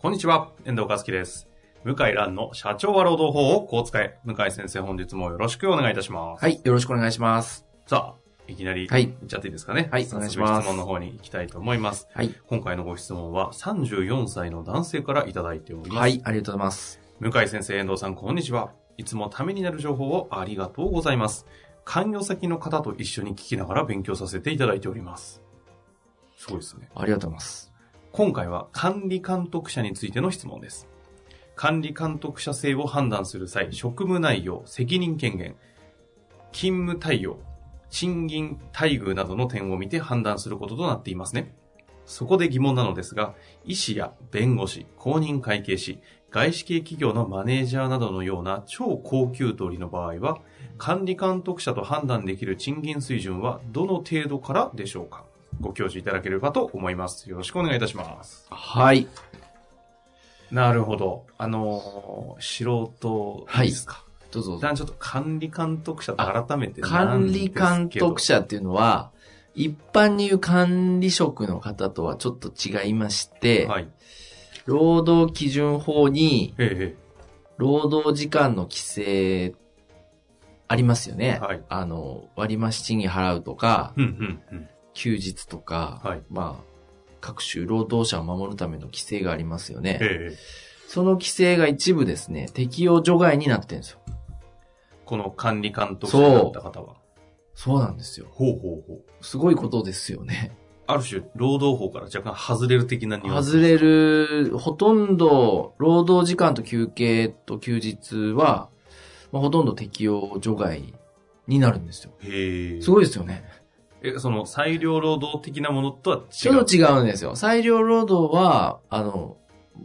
こんにちは、遠藤和樹です。向井蘭の社長は労働法をこう使え。向井先生、本日もよろしくお願いいたします。はい、よろしくお願いします。さあ、いきなり、はいいっちゃっていいですかね。はいお願いします質問の方に行きたいと思います。はい。今回のご質問は34歳の男性からいただいております。はい、ありがとうございます。向井先生、遠藤さん、こんにちは。いつもためになる情報をありがとうございます。関与先の方と一緒に聞きながら勉強させていただいております。すごいですね。ありがとうございます。今回は管理監督者についての質問です。管理監督者制を判断する際、職務内容、責任権限、勤務対応、賃金、待遇などの点を見て判断することとなっていますね。そこで疑問なのですが、医師や弁護士、公認会計士、外資系企業のマネージャーなどのような超高級取りの場合は、管理監督者と判断できる賃金水準はどの程度からでしょうか？ご教示いただければと思います。よろしくお願いいたします。はい。なるほど。あのー素人ですか？どうぞ一。旦ちょっと管理監督者と改めて管理監督者っていうのは、一般に言う管理職の方とはちょっと違いまして、はい。労働基準法にえ労働時間の規制ありますよね。はいあの、割増賃金払うとかえ、うんうんうん。休日とか、はいまあ、各種労働者を守るための規制がありますよね。ええその規制が一部ですね、適用除外になってるんですよ。この管理監督者になった方は。そうなんですよ。ほうほうほう。すごいことですよね。ある種、労働法から若干外れる的なニュアンス。外れる、ほとんど、労働時間と休憩と休日は、まあ、ほとんど適用除外になるんですよ。へえ。すごいですよね。え、その裁量労働的なものとは違う？ちょっと違うんですよ。裁量労働は、あの、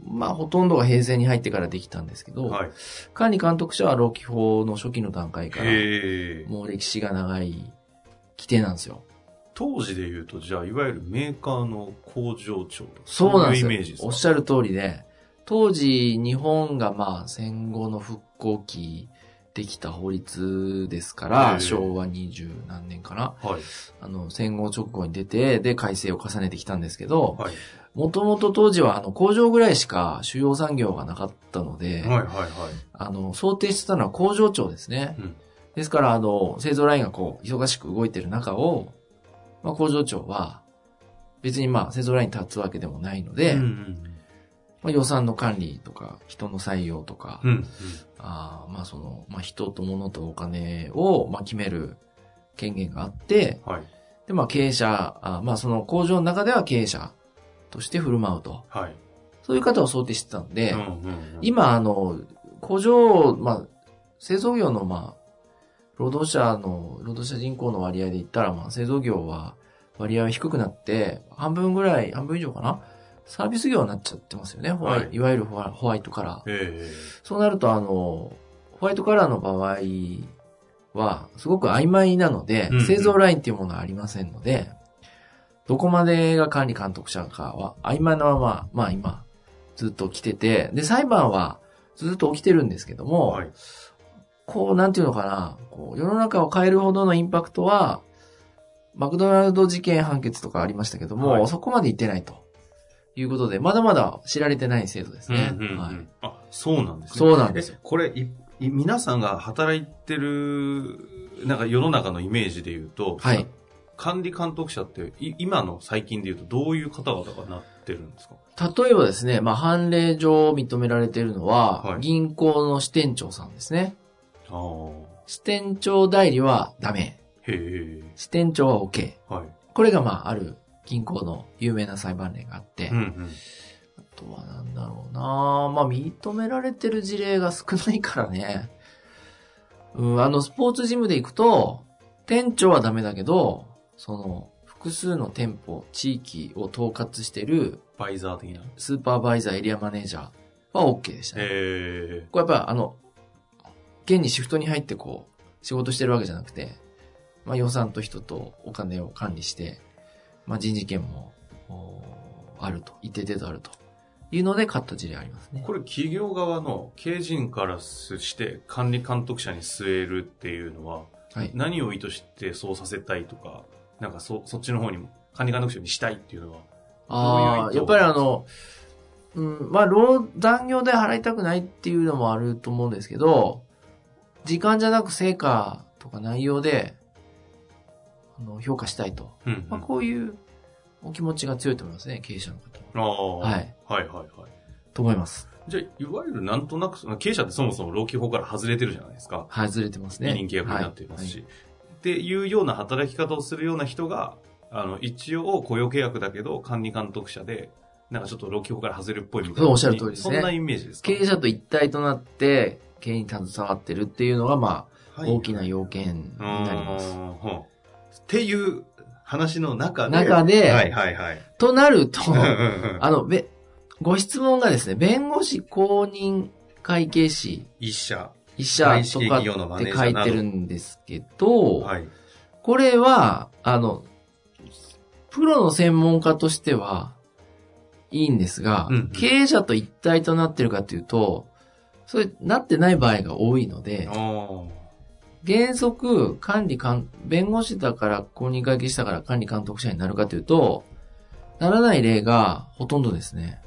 まあ、ほとんどが平成に入ってからできたんですけど、はい。管理監督者は労基法の初期の段階から。もう歴史が長い規定なんですよ。当時で言うと、じゃあ、いわゆるメーカーの工場長そうなんですよいうイメージです。か？おっしゃる通りで、当時日本がまあ戦後の復興期できた法律ですかへら、え昭和二十何年かな。はい。あの、戦後直後に出て、で改正を重ねてきたんですけど、はい。もともと当時はあの工場ぐらいしか主要産業がなかったので、はいはいはい。あの、想定してたのは工場長ですね。うんですから、あの、製造ラインがこう、忙しく動いてる中を、まあ工場長は、別にまあ製造ラインに立つわけでもないので、うんうんまあ、予算の管理とか、人の採用とか、うん。うんあーまあその、まあ人と物とお金を、まあ決める権限があって、うん。はい。で、まあ経営者、あーまあその工場の中では経営者として振る舞うと。はい。そういう方を想定してたんで、うんうんうん、今あの、工場、まあ、製造業のまあ、労働者の、労働者人口の割合で言ったら、まあ製造業は割合は低くなって、半分ぐらい、半分以上かなサービス業になっちゃってますよね。ホワイはいいわゆるホワホワイトカラー。えそうなると、あの、ホワイトカラーの場合は、すごく曖昧なのでうんうん、製造ラインっていうものはありませんので、どこまでが管理監督者かは曖昧なまま、まあ今、ずっと来てて、で、裁判はずっと起きてるんですけどえも、はい。こう、なんていうのかな、こう、世の中を変えるほどのインパクトは、マクドナルド事件判決とかありましたけども、はいそこまで言ってないと。いうことで、まだまだ知られてない制度ですね。うんうんうんはい。あ、そうなんですね。そうなんですこれ、いい皆さんが働いてる、なんか世の中のイメージで言うと、はい。管理監督者って、い今の最近で言うとどういう方々がなってるんですか？例えばですね、まあ、判例上認められているのは、はい銀行の支店長さんですね。ああ。支店長代理はダメ。へえ。支店長は OK。はい。これがまあ、ある銀行の有名な裁判例があって、うんうん。あとはなんだろうなまあ、認められてる事例が少ないからね。うん、あの、スポーツジムで行くと、店長はダメだけど、その、副複数の店舗、地域を統括しているバイザー的な？スーパーバイザーエリアマネージャーは OK でしたね。へこれやっぱあの、現にシフトに入ってこう、仕事してるわけじゃなくて、まあ予算と人とお金を管理して、まあ人事権も、おあると、一定程度あるというので買った事例ありますね。これ企業側の経営陣からして管理監督者に据えるっていうのは、はい。何を意図してそうさせたいとか、なんかそ、そっちの方にも管理監督者にしたいっていうのは、ああ、やっぱりあの、うん、まあ、労、残業で払いたくないっていうのもあると思うんですけど、時間じゃなく成果とか内容で、あの、評価したいと。うんうんまあ、こういうお気持ちが強いと思いますね、経営者の方は。ああ、はい。はいはいはい。と思います。じゃあ、いわゆるなんとなく、経営者ってそもそも労基法から外れてるじゃないですか。はい、ずれてますね。委任契約になっていますし、はいっていうような働き方をするような人が、あの、一応雇用契約だけど管理監督者で、なんかちょっと労基法から外れるっぽいみたいな。おっしゃる通りですねそんなイメージですか？経営者と一体となって、経営に携わってるっていうのが、まあ、はい大きな要件になります。うんっていう話の中で。中ではいはいはい。となると、あの、べ、ご質問がですね、弁護士公認会計士、一社。医者外資とかって書いてるんですけど、はい。これは、あの、プロの専門家としてはいいんですが、うんうん経営者と一体となってるかというと、それなってない場合が多いので、お原則、管理監、弁護士だから公認会計士だから管理監督者になるかというと、ならない例がほとんどですね。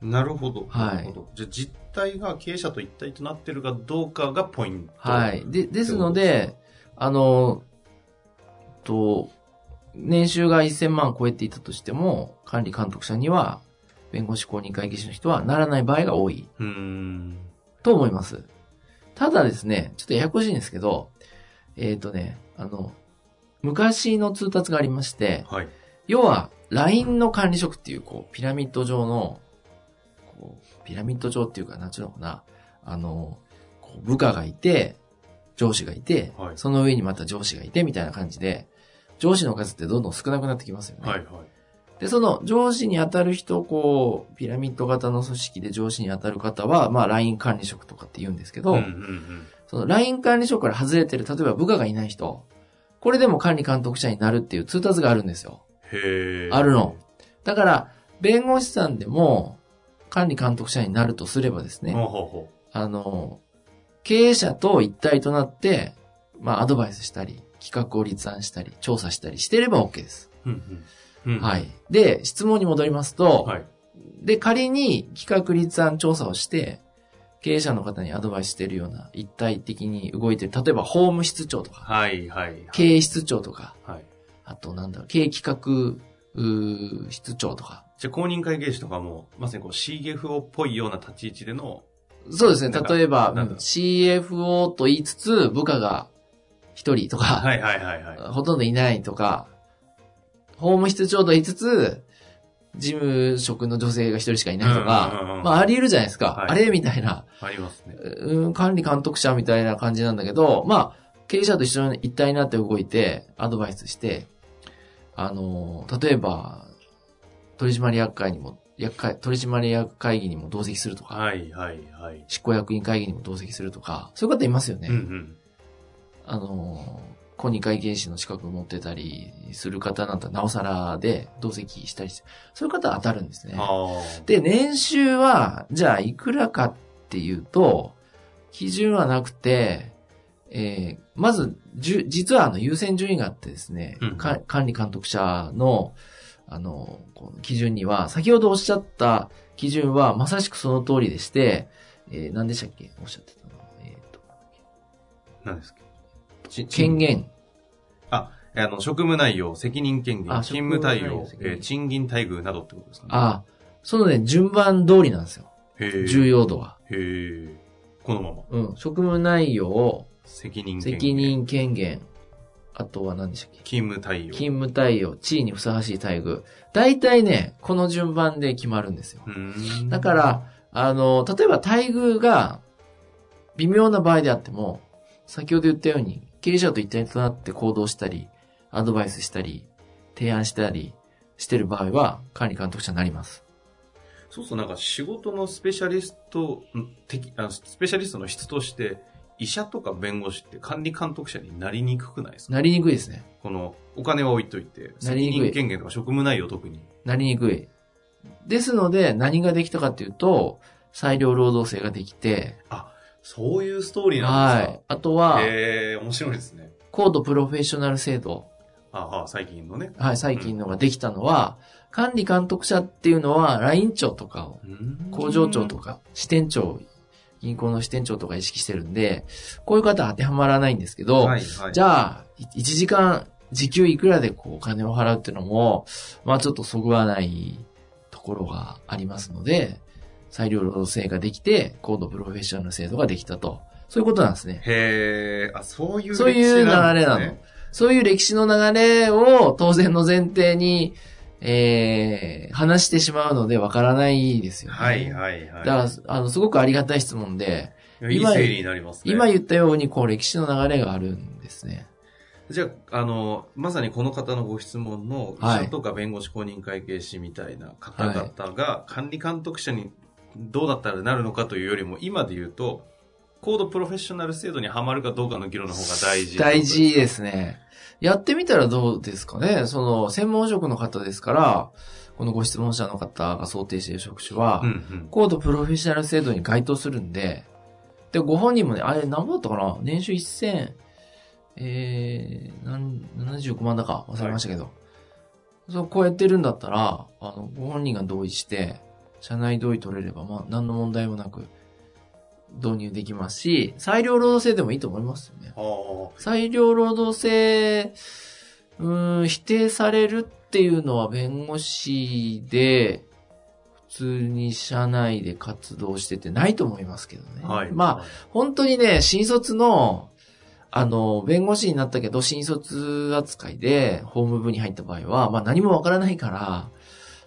なるほど。はい。じゃあ実態が経営者と一体となってるかどうかがポイント。はい。で、ですので、あの、と、年収が1000万超えていたとしても、管理監督者には、弁護士公認会計士の人はならない場合が多いうーん。と思います。ただですね、ちょっとややこしいんですけど、えっ、とね、あの、昔の通達がありまして、はい。要は、LINE の管理職っていう、こう、ピラミッド状の、こう、ピラミッド状っていうか、なんちゅうのかな、あの、こう部下がいて、上司がいて、はいその上にまた上司がいて、みたいな感じで、上司の数ってどんどん少なくなってきますよね。はいはい。で、その上司に当たる人、こう、ピラミッド型の組織で上司に当たる方は、まあ、LINE 管理職とかって言うんですけど、うんうんうん。その LINE 管理職から外れてる、例えば部下がいない人、これでも管理監督者になるっていう通達があるんですよ。へえ。あるの。だから、弁護士さんでも管理監督者になるとすればですね、ほうほあの、経営者と一体となって、まあ、アドバイスしたり、企画を立案したり、調査したりしてれば OK です。う。うんうん。うんは。い。で、質問に戻りますと、はい。で、仮に企画立案調査をして、経営者の方にアドバイスしているような一体的に動いてる、例えば法務室長とか、はいはい。経営室長とか、はい。あとなんだろう、経営企画うー室長とか、じゃあ公認会計士とかも、まさにこう CFO っぽいような立ち位置での、そうですね。例えば、CFO と言いつつ、部下が一人とか、はいはいはいはい。ほとんどいないとか、法務室長と言いつつ、事務職の女性が一人しかいないとかう、んまああり得るじゃないですか。はいあれみたいな、ありますね。うん、管理監督者みたいな感じなんだけど、まあ、経営者と一緒に一体になって動いて、アドバイスして、あの、例えば、取締役会にも、役会、取締役会議にも同席するとか、はいはいはい。執行役員会議にも同席するとか、そういう方いますよね。うんうん。あの、公認会計士の資格を持ってたりする方なんてなおさらで同席したりして、そういう方は当たるんですね。で、年収は、じゃあいくらかっていうと、基準はなくて、えーまず、じゅ実はあの優先順位があってですね、うんか管理監督者の、あの、この基準には、先ほどおっしゃった基準はまさしくその通りでして、えー何でしたっけ？おっしゃってたのえーと何ですかち権。限。あ、あの、職務内容、責任権限、あ勤務対応えー賃金待遇などってことですかね。あ、そのね、順番通りなんですよ。重要度は。へえ。このまま。うん。職務内容、責任権限。責。任権限、あとは何でしたっけ？勤務対応。勤務対応、地位にふさわしい待遇。大体ね、この順番で決まるんですよ。だか、ら、あの、例えば待遇が微妙な場合であっても、先ほど言ったように、経営者と一体となって行動したり、アドバイスしたり、提案したりしてる場合は、管理監督者になります。そうそう、なんか仕事のスペシャリスト、ん的あスペシャリストの質として、医者とか弁護士って管理監督者になりにくくないですか？なりにくいですね。この、お金は置いといて、責任権限とか職務内容特に。なりにくい。ですので、何ができたかっていうと、裁量労働制ができて、そういうストーリーなんですかはい。あとは、へえ、面白いですね。コードプロフェッショナル制度。ああ、最近のね。はい、最近のができたのは、管理監督者っていうのは、ライン長とかを、工場長とか、支店長、銀行の支店長とか意識してるんで、こういう方は当てはまらないんですけど、はい、はい。じゃあ、1時間、時給いくらでこうお金を払うっていうのも、まあちょっとそぐわないところがありますので、裁量労働制ができて、コードプロフェッショナル制度ができたと。そういうことなんですね。へえ、あ、そういうそういう流れなの。そういう歴史の流れを当然の前提に、えー、話してしまうのでわからないですよね。はい、はい、はい。だから、あの、すごくありがたい質問で、いやい整理になりますね。今言ったように、こう、歴史の流れがあるんですね。じゃあ、あの、まさにこの方のご質問の、医はい者とか弁護士公認会計士みたいな方々が管理監督者にどうだったらなるのかというよりも、今で言うと、コードプロフェッショナル制度にはまるかどうかの議論の方が大事。大事ですね。やってみたらどうですかねその、専門職の方ですから、このご質問者の方が想定している職種は、うんうん。コードプロフェッショナル制度に該当するんで、で、ご本人もね、あれ何ぼだったかな？年収1000、えー、なん75万だか忘れましたけど、そう、こうやってるんだったら、あの、ご本人が同意して、社内同意取れれば、まあ、何の問題もなく、導入できますし、裁量労働制でもいいと思いますよね。裁量労働制、うーん、否定されるっていうのは弁護士で、普通に社内で活動しててないと思いますけどね。はい。まあ、本当にね、新卒の、あの、弁護士になったけど、新卒扱いで法務部に入った場合は、まあ何もわからないから、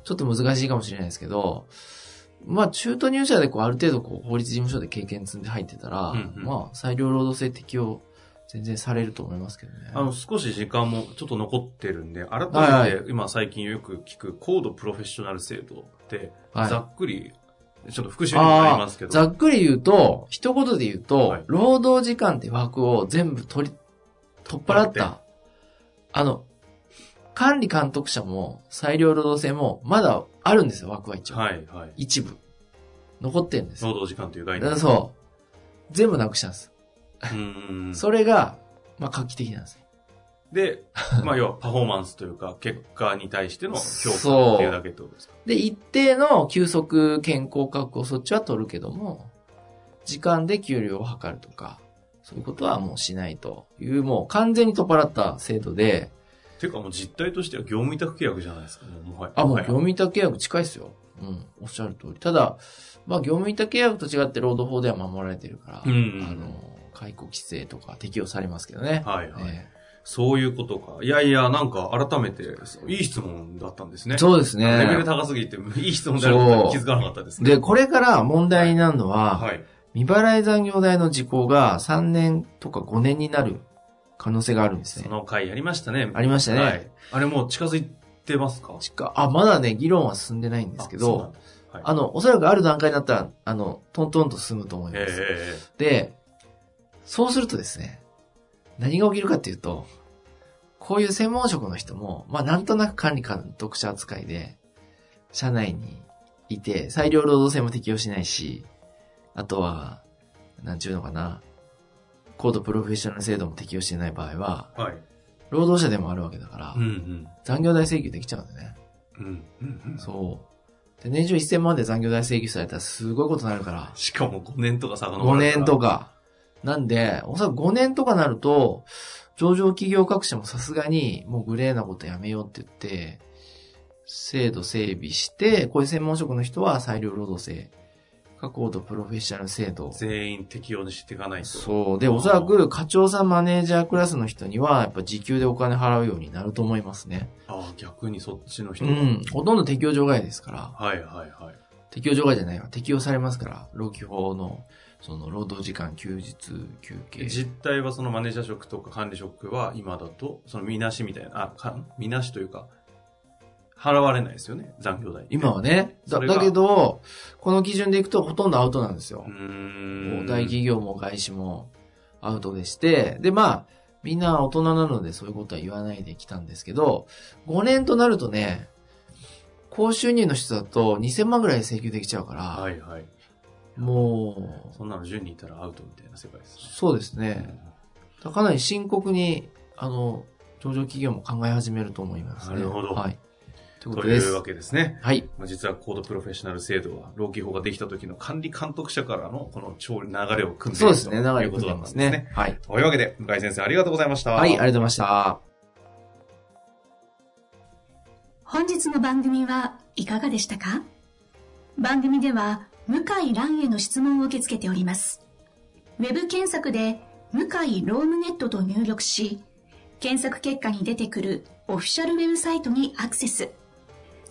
ちょっと難しいかもしれないですけど、まあ中途入社でこうある程度こう法律事務所で経験積んで入ってたら、うんうんまあ裁量労働制適用全然されると思いますけどね。あの、少し時間もちょっと残ってるんで、改めて今最近よく聞くコードプロフェッショナル制度って、はいざっくり、ちょっと復習にもなりますけど。ざっくり言うと、一言で言うと、はい労働時間って枠を全部取り、取っ払っ取た。あの、管理監督者も裁量労働制もまだあるんですよ、枠は一応。はい、はい。一部。残ってるんですよ。労働時間という概念。そう。全部なくしたんです。うーん。それが、まあ画期的なんです。で、まあ要はパフォーマンスというか、結果に対しての評価っていうだけってことですか？で、一定の休息健康確保措置は取るけども、時間で給料を測るとか、そういうことはもうしないという、もう完全に取っ払った制度で、ていうかもう実態としては業務委託契約じゃないですか、もはや。あ、もうはい業務委託契約近いですよ。うん、おっしゃる通り。ただ、まあ業務委託契約と違って労働法では守られてるから、うんうんあの、解雇規制とか適用されますけどね。はいはい。えそういうことか。いやいや、なんか改めて、いい質問だったんですね。えそうですね。レベル高すぎて、いい質問であることに気づかなかったですね。で、これから問題になるのは、はい。未払い残業代の時効が3年とか5年になる可能性があるんですね。その回やりましたね。ありましたねはい。あれもう近づいてますか？近あ、まだね、議論は進んでないんですけど、あはいあの、おそらくある段階になったら、あの、トントンと進むと思います。えで、そうするとですね、何が起きるかっていうと、こういう専門職の人も、まあなんとなく管理監督者扱いで、社内にいて、裁量労働制も適用しないし、あとは、なんちゅうのかな、コードプロフェッショナル制度も適用してない場合は、えはい。労働者でもあるわけだから、うんうん。残業代請求できちゃうんだよね。うんうんうん。そう。で、年収1000万で残業代請求されたらすごいことになるから、しかも5年とか遡5年とか。か。なんで、おそらく5年とかなると、上場企業各社もさすがにもうグレーなことやめようって言って、制度整備して、こういう専門職の人は裁量労働制、かコードプロフェッショナル制度。全員適用にしていかないと。そう。で、おそらく課長さんマネージャークラスの人には、やっぱ時給でお金払うようになると思いますね。ああ、逆にそっちの人が。うん。ほとんど適用除外ですから。はいはいはい。適用除外じゃないわ。適用されますから。労基法の、その、労働時間、休日、休憩。実態はそのマネージャー職とか管理職は今だと、その見なしみたいな、あ、か見なしというか、払われないですよね、残業代。今はね。だだけど、この基準でいくとほとんどアウトなんですよ。大企業も外資もアウトでして、で、まあ、みんな大人なのでそういうことは言わないできたんですけど、5年となるとね、高収入の人だと2000万ぐらい請求できちゃうから、はいはい。もう、そんなの10人いたらアウトみたいな世界ですね。そうですね。かなり深刻に、あの、上場企業も考え始めると思いますね。なるほどはい。ということとです。いうわけですね。はい。まあ実はコードプロフェッショナル制度は、労基法ができた時の管理監督者からのこの超流れを組んでいるそうですね。流といれうことだったんですねね。。はい。というわけで、向井先生ありがとうございました。はい、ありがとうございました。本日の番組はいかがでしたか？番組では向井蘭への質問を受け付けております。ウェブ検索で向井ロームネットと入力し、検索結果に出てくるオフィシャルウェブサイトにアクセス。